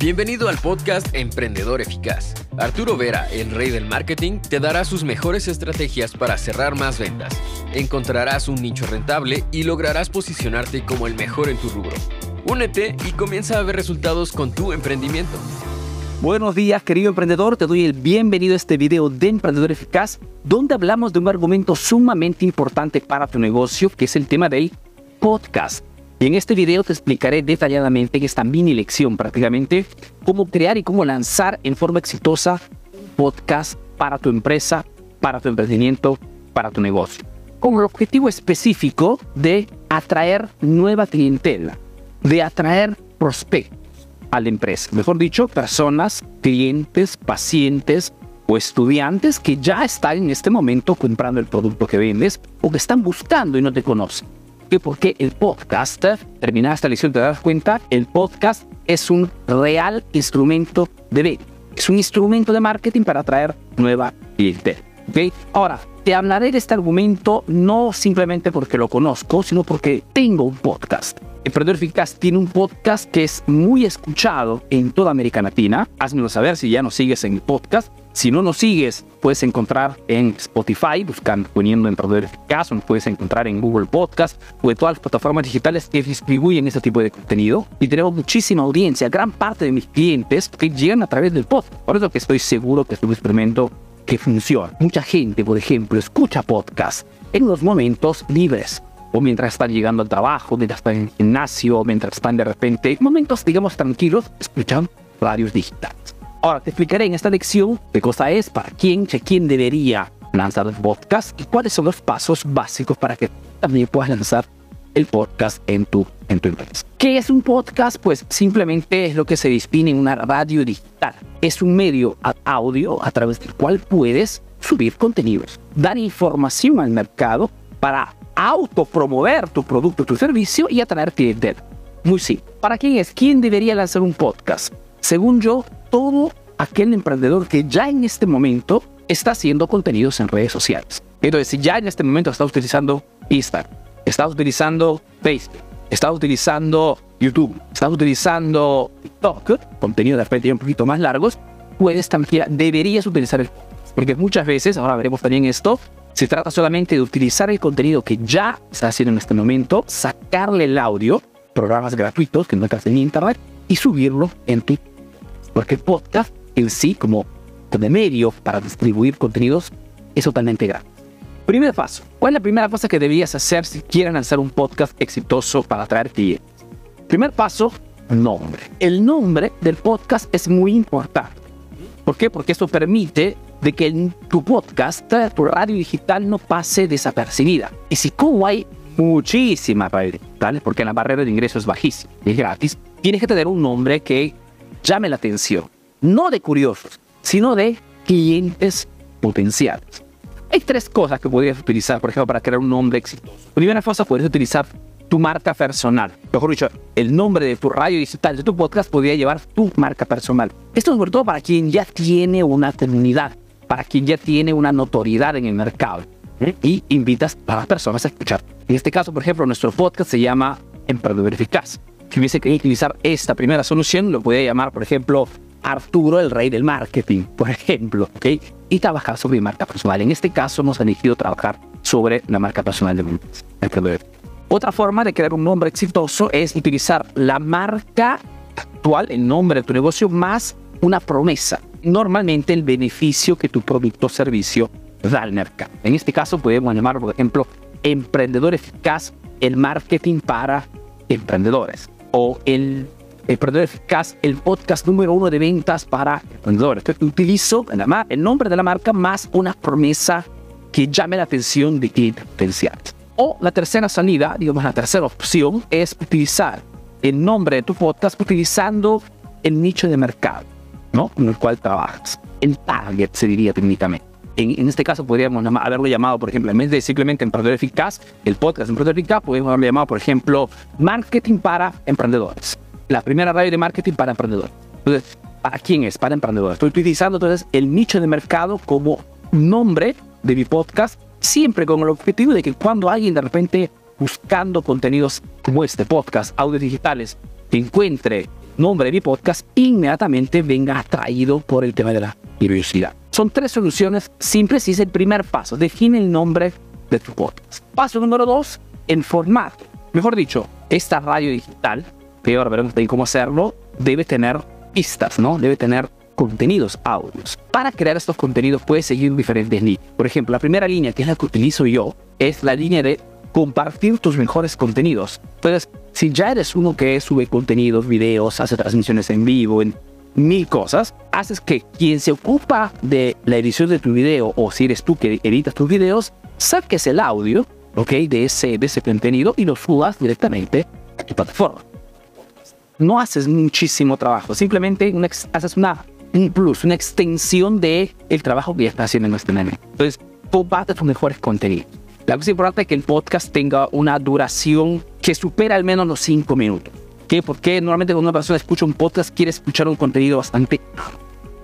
Bienvenido al podcast Emprendedor Eficaz. Arturo Vera, el rey del marketing, te dará sus mejores estrategias para cerrar más ventas. Encontrarás un nicho rentable y lograrás posicionarte como el mejor en tu rubro. Únete y comienza a ver resultados con tu emprendimiento. Buenos días, querido emprendedor. Te doy el bienvenido a este video de Emprendedor Eficaz, donde hablamos de un argumento sumamente importante para tu negocio, que es el tema del podcast. Y en este video te explicaré detalladamente en esta mini lección prácticamente cómo crear y cómo lanzar en forma exitosa un podcast para tu empresa, para tu emprendimiento, para tu negocio. Con el objetivo específico de atraer nueva clientela, de atraer prospectos a la empresa. Mejor dicho, personas, clientes, pacientes o estudiantes que ya están en este momento comprando el producto que vendes o que están buscando y no te conocen porque el podcast, terminada esta lección te das cuenta, el podcast es un real instrumento de venta. Es un instrumento de marketing para atraer nueva clientela. ¿okay? Ahora, te hablaré de este argumento no simplemente porque lo conozco, sino porque tengo un podcast. Emprendedor Eficaz tiene un podcast que es muy escuchado en toda América Latina. Házmelo saber si ya nos sigues en el podcast. Si no nos sigues, puedes encontrar en Spotify, buscando, poniendo Emprendedor Eficaz, o nos puedes encontrar en Google Podcast o en todas las plataformas digitales que distribuyen este tipo de contenido. Y tenemos muchísima audiencia. Gran parte de mis clientes que llegan a través del podcast. Por eso que estoy seguro que es un experimento que funciona. Mucha gente, por ejemplo, escucha podcast en los momentos libres o mientras están llegando al trabajo, mientras están en el gimnasio, mientras están de repente, momentos, digamos, tranquilos, escuchan radios digitales. Ahora te explicaré en esta lección qué cosa es, para quién, quién debería lanzar el podcast y cuáles son los pasos básicos para que también puedas lanzar el podcast en tu, en tu empresa. ¿Qué es un podcast? Pues simplemente es lo que se define en una radio digital. Es un medio audio a través del cual puedes subir contenidos, dar información al mercado para autopromover tu producto, tu servicio y atraer clientela. Muy sí. ¿Para quién es? ¿Quién debería lanzar un podcast? Según yo, todo aquel emprendedor que ya en este momento está haciendo contenidos en redes sociales. Entonces, si ya en este momento está utilizando Instagram, está utilizando Facebook, está utilizando YouTube, está utilizando TikTok, contenido de repente un poquito más largos, puedes también, deberías utilizar el porque muchas veces, ahora veremos también esto, se trata solamente de utilizar el contenido que ya está haciendo en este momento, sacarle el audio, programas gratuitos que no estás en internet, y subirlo en tu. Porque podcast en sí, como de medio para distribuir contenidos, es totalmente gratis. Primer paso. ¿Cuál es la primera cosa que deberías hacer si quieres lanzar un podcast exitoso para atraer clientes? Primer paso, nombre. El nombre del podcast es muy importante. ¿Por qué? Porque esto permite de que tu podcast, tu radio digital no pase desapercibida. Y si como hay muchísimas radios digitales, porque la barrera de ingreso es bajísima y es gratis, tienes que tener un nombre que llame la atención. No de curiosos, sino de clientes potenciales. Hay tres cosas que podrías utilizar, por ejemplo, para crear un nombre exitoso. Primera cosa, puedes utilizar tu marca personal. Mejor dicho, el nombre de tu radio digital, de tu podcast, podría llevar tu marca personal. Esto es sobre todo para quien ya tiene una comunidad para quien ya tiene una notoriedad en el mercado y invitas a las personas a escuchar. En este caso, por ejemplo, nuestro podcast se llama Emprendedor Eficaz. Si hubiese que utilizar esta primera solución, lo podría llamar, por ejemplo, Arturo, el rey del marketing, por ejemplo, ¿ok? Y trabajar sobre marca personal. En este caso, hemos elegido trabajar sobre la marca personal de Emprendedor. Otra forma de crear un nombre exitoso es utilizar la marca actual, el nombre de tu negocio, más una promesa normalmente el beneficio que tu producto o servicio da al mercado. En este caso podemos llamar, por ejemplo, emprendedor eficaz, el marketing para emprendedores o el emprendedor eficaz, el podcast número uno de ventas para emprendedores. Entonces utilizo el nombre de la marca más una promesa que llame la atención de clientes potenciales. O la tercera salida, digamos la tercera opción, es utilizar el nombre de tu podcast utilizando el nicho de mercado. ¿No? En el cual trabajas. El target se diría técnicamente. En, este caso podríamos haberlo llamado, por ejemplo, en vez de simplemente emprendedor eficaz, el podcast emprendedor eficaz, podríamos haberlo llamado, por ejemplo, marketing para emprendedores. La primera radio de marketing para emprendedores. Entonces, ¿para quién es? Para emprendedores. Estoy utilizando entonces el nicho de mercado como nombre de mi podcast, siempre con el objetivo de que cuando alguien de repente buscando contenidos como este podcast, audios digitales, encuentre nombre de mi podcast, inmediatamente venga atraído por el tema de la curiosidad. Son tres soluciones simples y es el primer paso. Define el nombre de tu podcast. Paso número dos, en formato. Mejor dicho, esta radio digital, peor veremos de cómo hacerlo, debe tener pistas, ¿no? Debe tener contenidos, audios. Para crear estos contenidos puedes seguir diferentes líneas. Por ejemplo, la primera línea, que es la que utilizo yo, es la línea de compartir tus mejores contenidos. Entonces, si ya eres uno que sube contenidos, videos, hace transmisiones en vivo, en mil cosas, haces que quien se ocupa de la edición de tu video, o si eres tú que editas tus videos, saques el audio, ¿ok? De ese, de ese contenido y lo subas directamente a tu plataforma. No haces muchísimo trabajo, simplemente haces una, un plus, una extensión de el trabajo que ya está haciendo en este meme. Entonces, comparte tus mejores contenidos. La cosa importante es que el podcast tenga una duración que supera al menos los 5 minutos. ¿Qué? Porque normalmente cuando una persona escucha un podcast quiere escuchar un contenido bastante...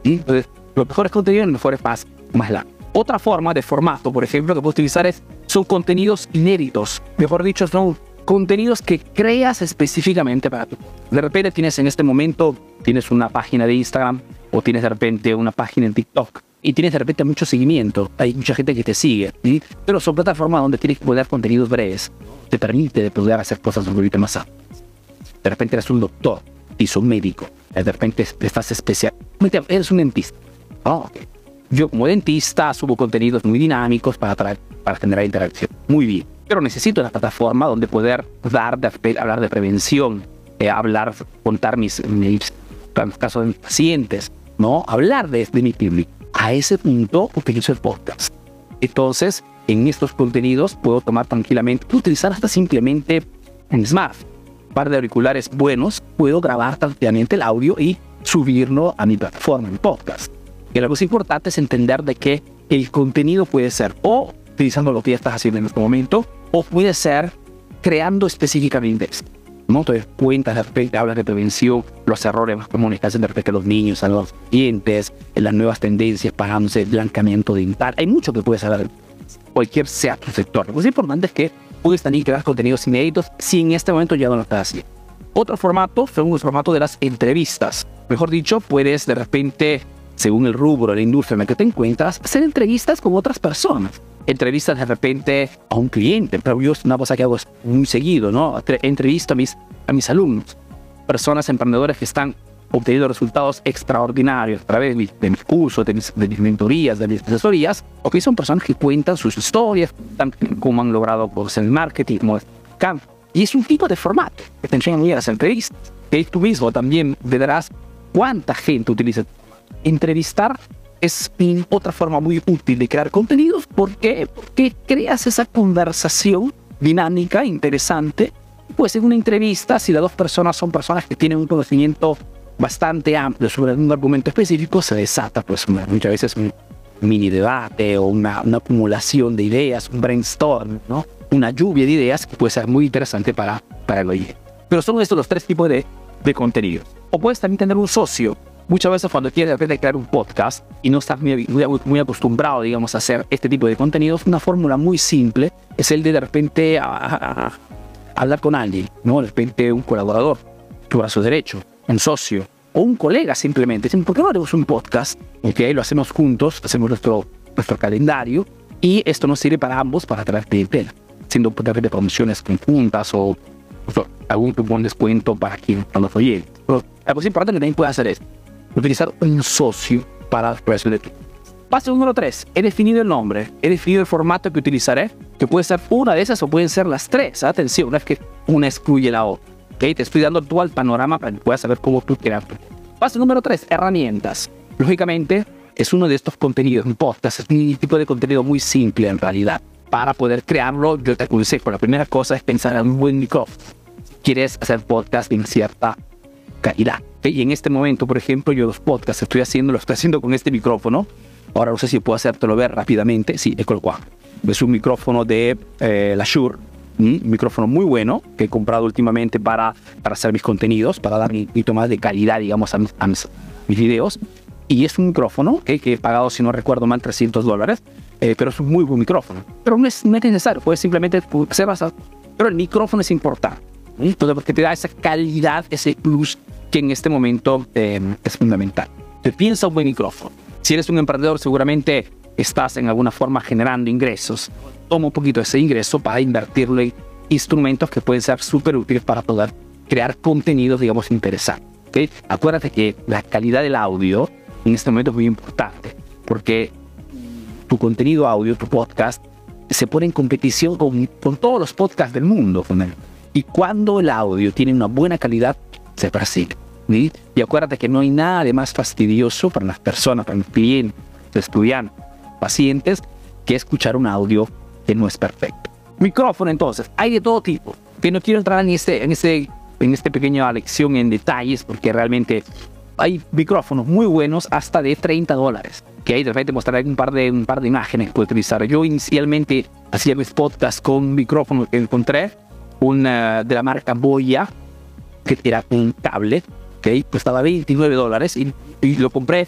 Entonces, los mejores contenidos, los mejores más, más largos. Otra forma de formato, por ejemplo, que puedes utilizar es, son contenidos inéditos. Mejor dicho, son contenidos que creas específicamente para ti. De repente tienes en este momento, tienes una página de Instagram o tienes de repente una página en TikTok y tienes de repente mucho seguimiento. Hay mucha gente que te sigue, pero son plataformas donde tienes que poner contenidos breves. Te permite de poder hacer cosas un poquito más De repente eres un doctor y un médico. De repente estás especial. Eres un dentista. Oh, okay yo como dentista subo contenidos muy dinámicos para, para generar interacción. Muy bien. Pero necesito una plataforma donde poder dar, de, hablar de prevención, eh, hablar, contar mis, mis, casos de mis pacientes, ¿no? Hablar de, de mi público. A ese punto utilizo el podcast. Entonces, en estos contenidos puedo tomar tranquilamente, utilizar hasta simplemente un smart, un par de auriculares buenos, puedo grabar tranquilamente el audio y subirlo a mi plataforma, mi podcast. Y lo que importante es entender de que el contenido puede ser o utilizando lo que ya estás haciendo en este momento, o puede ser creando específicamente. ¿No? Entonces, cuentas de repente, hablas de prevención, los errores más comunes que hacen de repente a los niños, a los clientes, en las nuevas tendencias, pagándose el blancamiento dental. Hay mucho que puedes saber, cualquier sea tu sector. Lo que es importante es que puedes también crear contenidos inéditos si en este momento ya no lo estás haciendo. Otro formato son el formato de las entrevistas. Mejor dicho, puedes de repente según el rubro de la industria en la que te encuentras, hacer entrevistas con otras personas. Entrevistas de repente a un cliente, pero yo es una cosa que hago muy seguido, ¿no? Entrevisto a mis, a mis alumnos, personas emprendedores que están obteniendo resultados extraordinarios a través de mis, cursos, de mis, mentorías, de mis asesorías, o que son personas que cuentan sus historias, cómo han logrado pues, el marketing, cómo campo. Y es un tipo de formato que te enseñan a las entrevistas, que tú mismo también verás cuánta gente utiliza entrevistar es otra forma muy útil de crear contenidos. ¿Por qué? Porque creas esa conversación dinámica, interesante. Pues en una entrevista, si las dos personas son personas que tienen un conocimiento bastante amplio sobre un argumento específico, se desata pues muchas veces un mini debate o una, acumulación de ideas, un brainstorm, ¿no? Una lluvia de ideas que puede ser muy interesante para, para el oyente. Pero son estos los tres tipos de, de contenidos. O puedes también tener un socio muchas veces cuando quieres de repente crear un podcast y no estás muy, muy, acostumbrado, digamos, a hacer este tipo de contenidos, una fórmula muy simple es el de de repente hablar con alguien, ¿no? De repente un colaborador, tu brazo derecho, un socio o un colega simplemente. ¿por qué no haremos un podcast? Ok, lo hacemos juntos, hacemos nuestro, nuestro calendario y esto nos sirve para ambos para traer clientela, siendo de repente promociones conjuntas o, algún buen descuento para quien los oyentes. Algo importante que también puede hacer es utilizar un socio para la expresión de tu. Paso número 3. He definido el nombre. He definido el formato que utilizaré, que puede ser una de esas o pueden ser las tres. Atención, es que una excluye la otra. ¿Okay? Te estoy dando tú al panorama para que puedas saber cómo tú quieras. Paso número 3. Herramientas. Lógicamente, es uno de estos contenidos, un podcast, es un tipo de contenido muy simple en realidad. Para poder crearlo, yo te aconsejo, la primera cosa es pensar en un buen micrófono. Quieres hacer podcast en cierta calidad. Y en este momento, por ejemplo, yo los podcasts estoy haciendo, lo estoy haciendo con este micrófono. Ahora no sé si puedo hacértelo ver rápidamente. Sí, es cual. Es un micrófono de eh, la Shure, un micrófono muy bueno que he comprado últimamente para, para hacer mis contenidos, para dar un poquito más de calidad, digamos, a mis, videos. Y es un micrófono que he pagado, si no recuerdo mal, 300 dólares, eh, pero es un muy buen micrófono. Pero no es, necesario, puedes simplemente ser basado. Pero el micrófono es importante, porque te da esa calidad, ese plus que en este momento eh, es fundamental. Te piensa un buen micrófono. Si eres un emprendedor, seguramente estás en alguna forma generando ingresos. Toma un poquito ese ingreso para invertirlo en instrumentos que pueden ser súper útiles para poder crear contenidos, digamos, interesantes. ¿okay? Acuérdate que la calidad del audio en este momento es muy importante, porque tu contenido audio, tu podcast, se pone en competición con, con todos los podcasts del mundo. Y cuando el audio tiene una buena calidad, se persigue. ¿Sí? Y acuérdate que no hay nada de más fastidioso para las personas, para los clientes, estudiantes, pacientes, que escuchar un audio que no es perfecto. Micrófono entonces, hay de todo tipo. Que no quiero entrar en este, en este, en este pequeña lección en detalles porque realmente hay micrófonos muy buenos hasta de 30 dólares. Que ahí de repente mostraré un par de, un par de imágenes que puedo utilizar. Yo inicialmente hacía mis podcasts con micrófono que encontré, una de la marca Boya, que era un cable, que costaba 29 dólares y, lo compré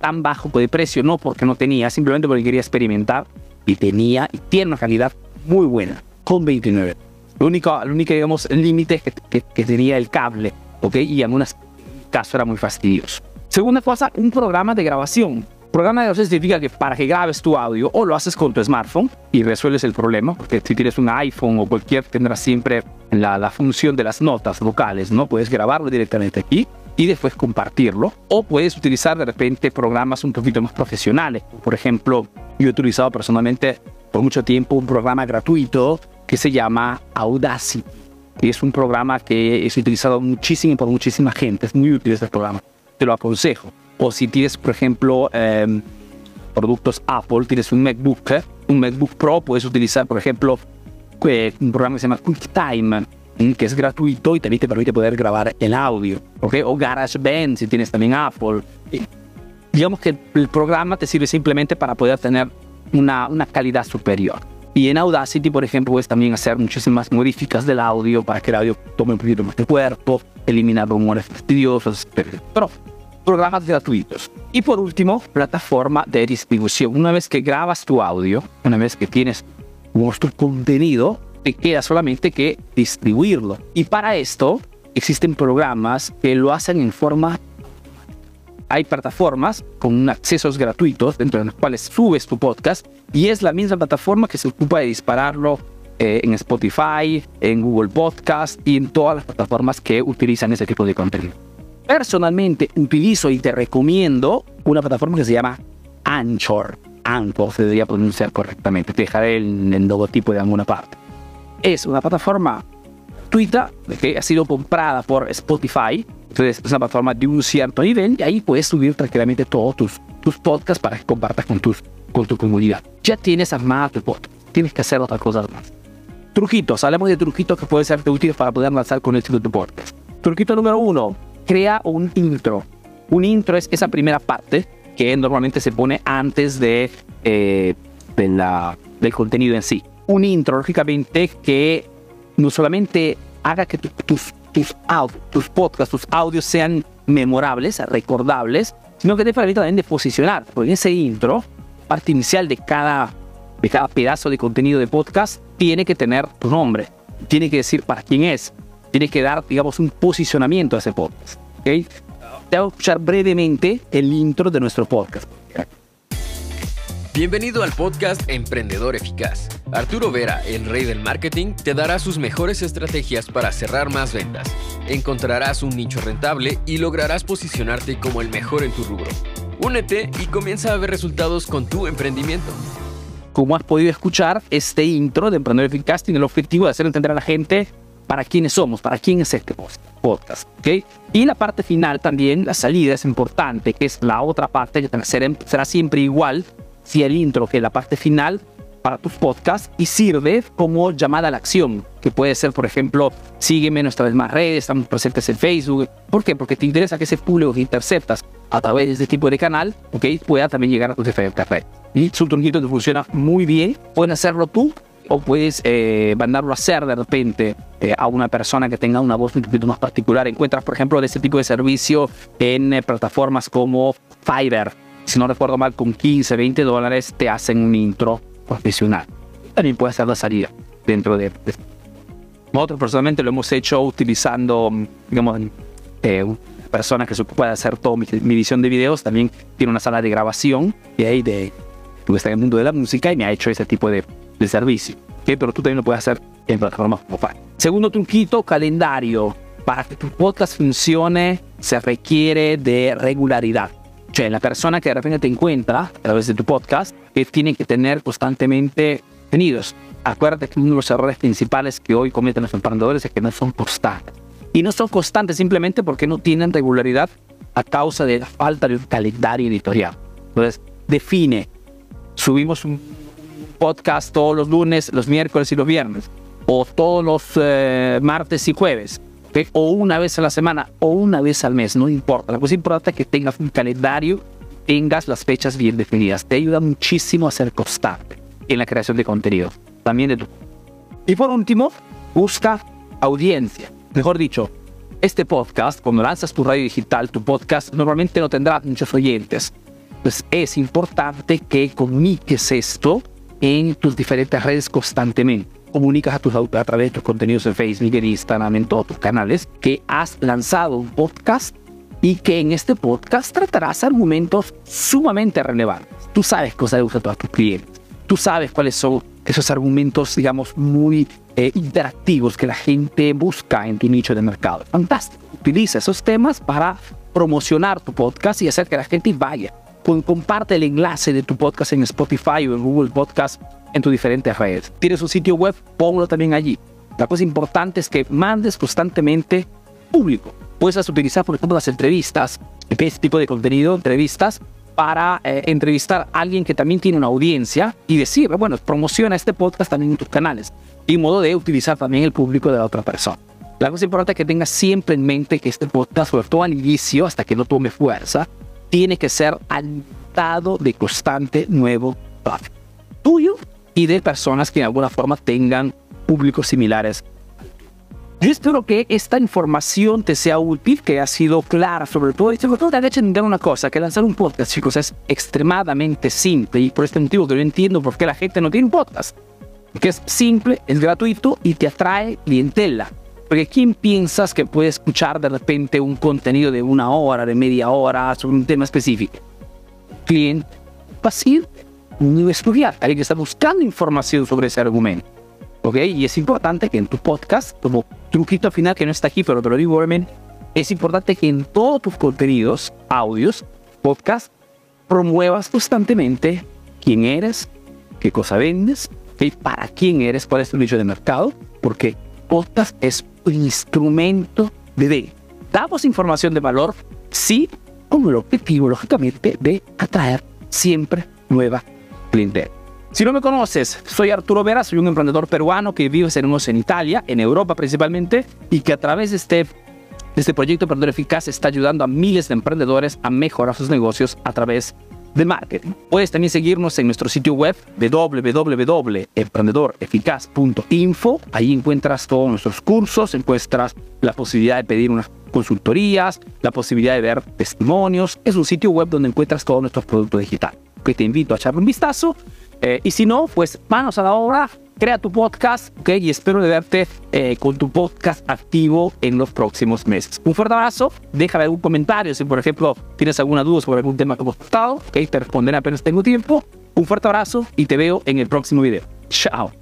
tan bajo de precio, no porque no tenía, simplemente porque quería experimentar y tenía y tiene una calidad muy buena, con 29. Lo único, lo único digamos, límite que, que, que, tenía el cable, ¿ok? Y en algunos casos era muy fastidioso. Segunda cosa, un programa de grabación. Programa de grabación significa que para que grabes tu audio o lo haces con tu smartphone y resuelves el problema, porque si tienes un iPhone o cualquier, tendrás siempre la, la función de las notas vocales, ¿no? Puedes grabarlo directamente aquí y después compartirlo. O puedes utilizar de repente programas un poquito más profesionales. Por ejemplo, yo he utilizado personalmente por mucho tiempo un programa gratuito que se llama Audacity. Y es un programa que es utilizado muchísimo por muchísima gente. Es muy útil este programa. Te lo aconsejo. O si tienes, por ejemplo, eh, productos Apple, tienes un MacBook, ¿eh? un MacBook Pro, puedes utilizar, por ejemplo, un programa que se llama QuickTime que es gratuito y también te permite poder grabar el audio, ¿ok? O GarageBand si tienes también Apple. Y digamos que el programa te sirve simplemente para poder tener una, una calidad superior. Y en Audacity, por ejemplo, puedes también hacer muchísimas modificas del audio para que el audio tome un poquito más de cuerpo, eliminar rumores fastidiosos, pero programas gratuitos. Y por último, plataforma de distribución. Una vez que grabas tu audio, una vez que tienes nuestro contenido, te queda solamente que distribuirlo. Y para esto existen programas que lo hacen en forma... Hay plataformas con accesos gratuitos dentro de los cuales subes tu podcast y es la misma plataforma que se ocupa de dispararlo eh, en Spotify, en Google Podcast y en todas las plataformas que utilizan ese tipo de contenido. Personalmente utilizo y te recomiendo una plataforma que se llama Anchor. Anchor se debería pronunciar correctamente. Te dejaré el, el logotipo de alguna parte es una plataforma gratuita que ha sido comprada por Spotify. Entonces es una plataforma de un cierto nivel y ahí puedes subir tranquilamente todos tus, tus podcasts para que compartas con, tus, con tu comunidad. Ya tienes armado tu podcast. Tienes que hacer otras cosas más. Truquitos. Hablemos de truquitos que pueden ser útiles para poder lanzar con el tu podcast. Truquito número uno. Crea un intro. Un intro es esa primera parte que normalmente se pone antes de, eh, de la, del contenido en sí un intro, lógicamente, que no solamente haga que tus, tus, tus podcasts, tus audios sean memorables, recordables, sino que te permita también de posicionar. Porque ese intro, parte inicial de cada, de cada pedazo de contenido de podcast, tiene que tener tu nombre, tiene que decir para quién es, tiene que dar, digamos, un posicionamiento a ese podcast. ¿okay? Te voy a escuchar brevemente el intro de nuestro podcast. Bienvenido al podcast Emprendedor Eficaz. Arturo Vera, el rey del marketing, te dará sus mejores estrategias para cerrar más ventas. Encontrarás un nicho rentable y lograrás posicionarte como el mejor en tu rubro. Únete y comienza a ver resultados con tu emprendimiento. Como has podido escuchar, este intro de Emprendedor Eficaz tiene el objetivo de hacer entender a la gente para quiénes somos, para quién es este podcast. ¿okay? Y la parte final también, la salida es importante, que es la otra parte, que será siempre igual si el intro que la parte final para tus podcasts y sirve como llamada a la acción, que puede ser, por ejemplo, sígueme en nuestras demás redes, estamos presentes en Facebook. ¿Por qué? Porque te interesa que ese público que interceptas a través de este tipo de canal, ¿ok? Pueda también llegar a tus diferentes redes. Y su truquito te funciona muy bien. Puedes hacerlo tú o puedes eh, mandarlo a hacer de repente eh, a una persona que tenga una voz un poquito más particular. Encuentras, por ejemplo, de este tipo de servicio en eh, plataformas como Fiverr, si no recuerdo mal, con 15, 20 dólares te hacen un intro profesional. También puede ser la salida dentro de, Nosotros personalmente lo hemos hecho utilizando, digamos, eh, persona que de hacer toda mi, mi edición de videos también tiene una sala de grabación y ahí de que está en el mundo de la música y me ha hecho ese tipo de, de servicio. ¿okay? Pero tú también lo puedes hacer en plataformas como. Segundo truquito, calendario. Para que tu podcast funcione se requiere de regularidad. Sea, la persona que de repente te encuentra a través de tu podcast que tiene que tener constantemente tenidos. Acuérdate que uno de los errores principales que hoy cometen los emprendedores es que no son constantes. Y no son constantes simplemente porque no tienen regularidad a causa de la falta de un calendario editorial. Entonces, define. Subimos un podcast todos los lunes, los miércoles y los viernes. O todos los eh, martes y jueves. ¿okay? O una vez a la semana. O una vez al mes. No importa. La cosa importante es que tengas un calendario. Tengas las fechas bien definidas. Te ayuda muchísimo a ser constante en la creación de contenido. También de tu. Y por último, busca audiencia. Mejor dicho, este podcast, cuando lanzas tu radio digital, tu podcast, normalmente no tendrá muchos oyentes. Pues es importante que comuniques esto en tus diferentes redes constantemente. Comunicas a tus a través de tus contenidos en Facebook, en Instagram, en todos tus canales, que has lanzado un podcast y que en este podcast tratarás argumentos sumamente relevantes. Tú sabes cosas de uso a tus clientes. Tú sabes cuáles son esos argumentos, digamos, muy eh, interactivos que la gente busca en tu nicho de mercado. Fantástico. Utiliza esos temas para promocionar tu podcast y hacer que la gente vaya. Comparte el enlace de tu podcast en Spotify o en Google Podcast en tus diferentes redes. Tienes un sitio web, ponlo también allí. La cosa importante es que mandes constantemente público. Puedes utilizar, por ejemplo, las entrevistas, este tipo de contenido, entrevistas, para eh, entrevistar a alguien que también tiene una audiencia y decir, bueno, promociona este podcast también en tus canales. Y modo de utilizar también el público de la otra persona. La cosa importante es que tengas siempre en mente que este podcast, sobre todo al inicio, hasta que no tome fuerza, tiene que ser alimentado de constante nuevo tráfico tuyo y de personas que de alguna forma tengan públicos similares. Yo espero que esta información te sea útil, que ha sido clara sobre todo y sobre todo te hecho entender una cosa, que lanzar un podcast, chicos, es extremadamente simple y por este motivo que yo entiendo por qué la gente no tiene un podcast. Que es simple, es gratuito y te atrae clientela. Porque ¿quién piensas que puede escuchar de repente un contenido de una hora, de media hora, sobre un tema específico? Cliente pasivo, un estudiante, alguien que está buscando información sobre ese argumento. ¿Ok? Y es importante que en tu podcast, como truquito al final que no está aquí, pero te lo digo, es importante que en todos tus contenidos, audios, podcast, promuevas constantemente quién eres, qué cosa vendes, ¿okay? para quién eres, cuál es tu nicho de mercado, porque podcast es instrumento de. Damos información de valor, sí, con el objetivo, lógicamente, de atraer siempre nueva clientela. Si no me conoces, soy Arturo Vera, soy un emprendedor peruano que vive en Italia, en Europa principalmente, y que a través de este, de este proyecto Emprendedor Eficaz está ayudando a miles de emprendedores a mejorar sus negocios a través de marketing. Puedes también seguirnos en nuestro sitio web www.emprendedoreficaz.info. Ahí encuentras todos nuestros cursos, encuentras la posibilidad de pedir unas consultorías, la posibilidad de ver testimonios. Es un sitio web donde encuentras todos nuestros productos digitales. Que te invito a echarle un vistazo. Eh, y si no, pues manos a la obra, crea tu podcast, ¿ok? Y espero de verte eh, con tu podcast activo en los próximos meses. Un fuerte abrazo, déjame algún comentario si por ejemplo tienes alguna duda sobre algún tema que hemos tratado, ¿ok? Te responderé apenas tengo tiempo. Un fuerte abrazo y te veo en el próximo video. Chao.